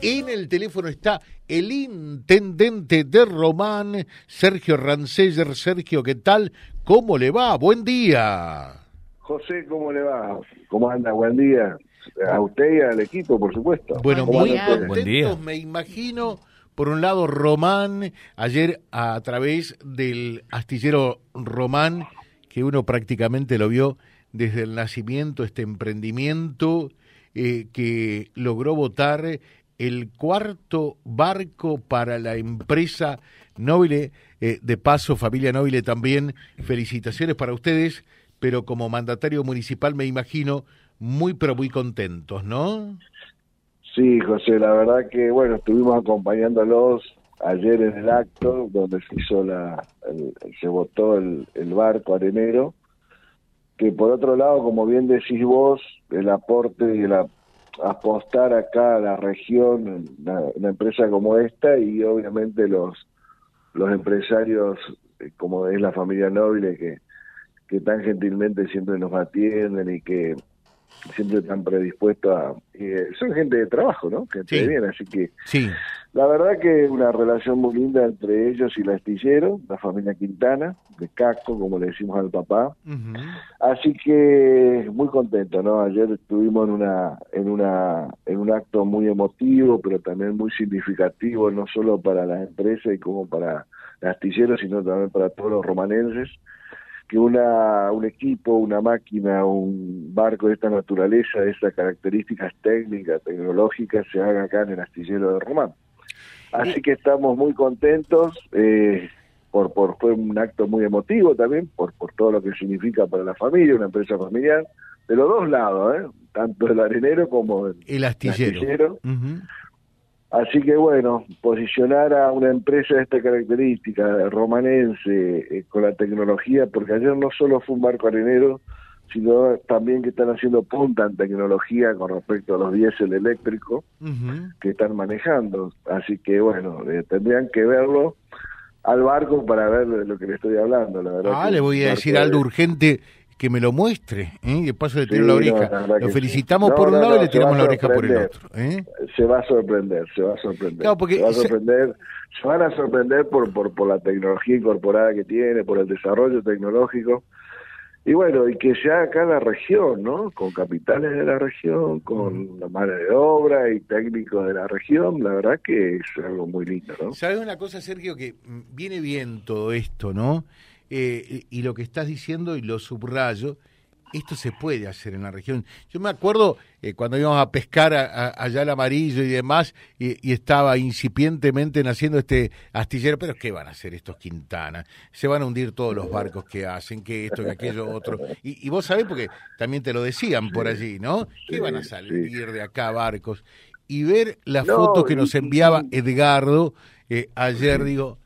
En el teléfono está el intendente de Román, Sergio Ranceller. Sergio, ¿qué tal? ¿Cómo le va? Buen día. José, ¿cómo le va? ¿Cómo anda? Buen día. A usted y al equipo, por supuesto. Bueno, ¿Cómo muy usted? contentos, me imagino. Por un lado, Román, ayer a través del astillero Román, que uno prácticamente lo vio desde el nacimiento, este emprendimiento eh, que logró votar el cuarto barco para la empresa Nobile. Eh, de paso, familia Nobile también, felicitaciones para ustedes, pero como mandatario municipal me imagino muy, pero muy contentos, ¿no? Sí, José, la verdad que, bueno, estuvimos acompañándolos ayer en el acto donde se hizo la, el- se votó el, el barco arenero, que por otro lado, como bien decís vos, el aporte y el a- apostar acá a la región, una, una empresa como esta y obviamente los, los empresarios eh, como es la familia Nobile que, que tan gentilmente siempre nos atienden y que siempre están predispuestos a... eh, son gente de trabajo, ¿no? Gente Sí. bien, así que Sí, la verdad que una relación muy linda entre ellos y el astillero, la familia Quintana, de Casco, como le decimos al papá. Así que muy contento, ¿no? Ayer estuvimos en una en una en un acto muy emotivo, pero también muy significativo, no solo para las empresas y como para el astillero, sino también para todos los romanenses, que una un equipo, una máquina, un barco de esta naturaleza, de estas características técnicas, tecnológicas, se haga acá en el astillero de Román. Así que estamos muy contentos. Eh, por, por fue un acto muy emotivo también por por todo lo que significa para la familia una empresa familiar de los dos lados ¿eh? tanto el arenero como el, el astillero. así que bueno posicionar a una empresa de esta característica romanense eh, con la tecnología porque ayer no solo fue un barco arenero sino también que están haciendo punta en tecnología con respecto a los diésel eléctricos que están manejando. Así que bueno, eh, tendrían que verlo al barco para ver de lo que le estoy hablando. La verdad Ah, le voy a decir algo urgente que me lo muestre, ¿eh? de paso le tiro Sí, la no, oreja. la lo felicitamos sí. por un no, lado y le tiramos la oreja por el otro. ¿eh? Se va a sorprender, se va a sorprender. Claro, porque se va a se- sorprender, se van a sorprender por, por, por la tecnología incorporada que tiene, por el desarrollo tecnológico. Y bueno, y que en la región, ¿no? Con capitales de la región, con la mano de obra y técnicos de la región, la verdad que es algo muy lindo, ¿no? ¿Sabes una cosa, Sergio? Que viene bien todo esto, ¿no? Eh, y lo que estás diciendo, y lo subrayo, esto se puede hacer en la región. Yo me acuerdo eh, cuando íbamos a pescar a- a- allá al amarillo y demás, y, y estaba incipientemente naciendo este astillero, pero ¿qué van a hacer estos Quintana? Se van a hundir todos los barcos que hacen, que esto, que aquello, otro. Y, y vos sabés, porque también te lo decían por allí, ¿no? ¿Qué sí, van a salir de acá barcos? Y ver la No, foto que nos enviaba Edgardo eh, ayer, digo,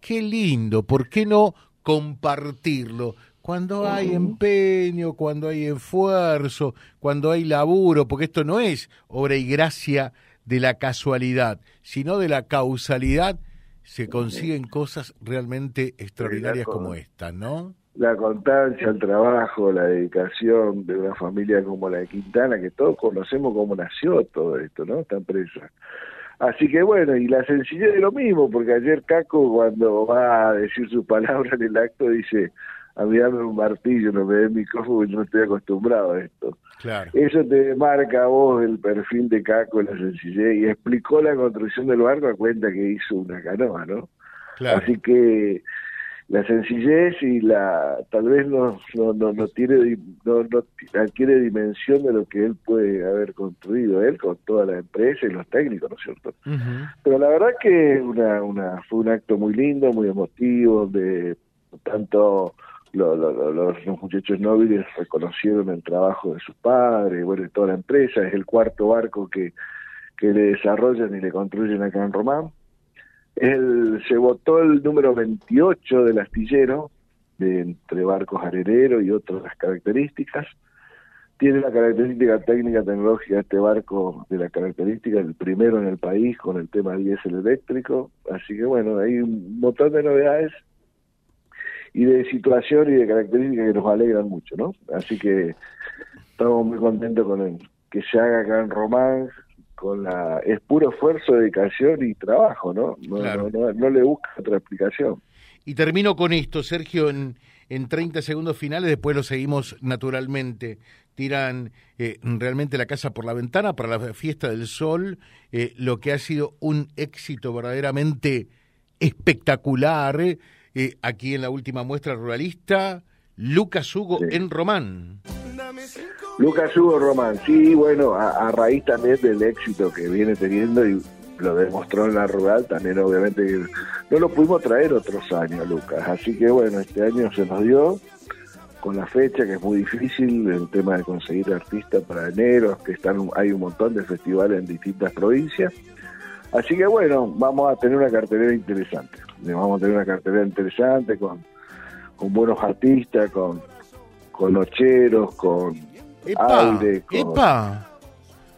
qué lindo, ¿por qué no compartirlo? Cuando hay empeño, cuando hay esfuerzo, cuando hay laburo, porque esto no es obra y gracia de la casualidad, sino de la causalidad, se consiguen cosas realmente extraordinarias con- como esta, ¿no? la constancia, el trabajo, la dedicación de una familia como la de Quintana, que todos conocemos cómo nació todo esto, ¿no? Esta empresa. Así que bueno, y la sencillez de lo mismo, porque ayer Caco cuando va a decir su palabra en el acto dice, a mí dame un martillo, no me dé el micrófono, yo no estoy acostumbrado a esto. Claro. Eso te marca a vos el perfil de Caco, la sencillez, y explicó la construcción del barco a cuenta que hizo una canoa, ¿no? Claro. Así que la sencillez y la tal vez no no no, no tiene no, no adquiere dimensión de lo que él puede haber construido él con toda la empresa y los técnicos, ¿no es cierto? Ujú. Pero la verdad que una, una fue un acto muy lindo, muy emotivo, donde tanto lo- lo- lo- los, los muchachos nobles reconocieron el trabajo de sus padres, bueno, y toda la empresa, es el cuarto barco que, que le desarrollan y le construyen acá en Román. El, se votó el número 28 del astillero, de entre barcos areneros y otras características. Tiene la característica técnica tecnológica de este barco, de la característica del primero en el país con el tema diésel eléctrico. Así que bueno, hay un montón de novedades y de situación y de características que nos alegran mucho, ¿no? Así que estamos muy contentos con el, que se haga acá en Román, con la es puro esfuerzo, dedicación y trabajo, ¿no? No, no, le busca otra explicación. Y termino con esto, Sergio, en, en 30 segundos finales, después lo seguimos naturalmente. Tiran eh, realmente la casa por la ventana para la fiesta del sol, eh, lo que ha sido un éxito verdaderamente espectacular eh, aquí en la última muestra ruralista, Lucas Hugo en Román. Lucas Hugo Román, sí, bueno, a, raíz también del éxito que viene teniendo y lo demostró en la rural, también obviamente no lo pudimos traer otros años, Lucas. Así que bueno, este año se nos dio con la fecha que es muy difícil, el tema de conseguir artistas para enero, que están hay un montón de festivales en distintas provincias. Así que bueno, vamos a tener una cartelera interesante. Vamos a tener una cartelera interesante con, con buenos artistas, con, con nocheros, con aire, con,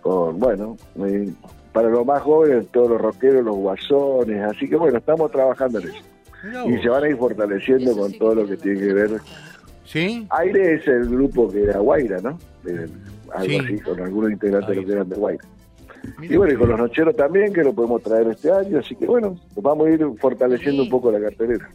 con bueno, eh, para los más jóvenes, todos los rockeros, los guasones, así que bueno, estamos trabajando en eso. y se van a ir fortaleciendo con todo lo que tiene que ver. ¿Sí? Aire es el grupo que era Guaira, ¿no? algo así, con algunos integrantes que eran de Guaira. Y bueno, y con los nocheros también, que lo podemos traer este año, así que bueno, vamos a ir fortaleciendo un poco la cartelera.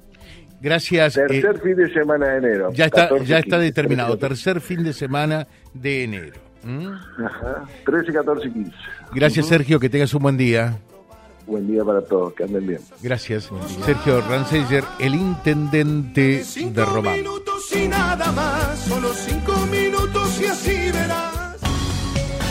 Gracias. Tercer eh, fin de semana de enero. Ya está, ya está determinado, tercer fin de semana de enero. ¿Mm? Ajá, 13, 14 y 15. Gracias, Sergio, que tengas un buen día. Buen día para todos, que anden bien. Gracias. Sergio Ranseyer, el intendente de Roma. minutos y nada más, solo cinco minutos y así verás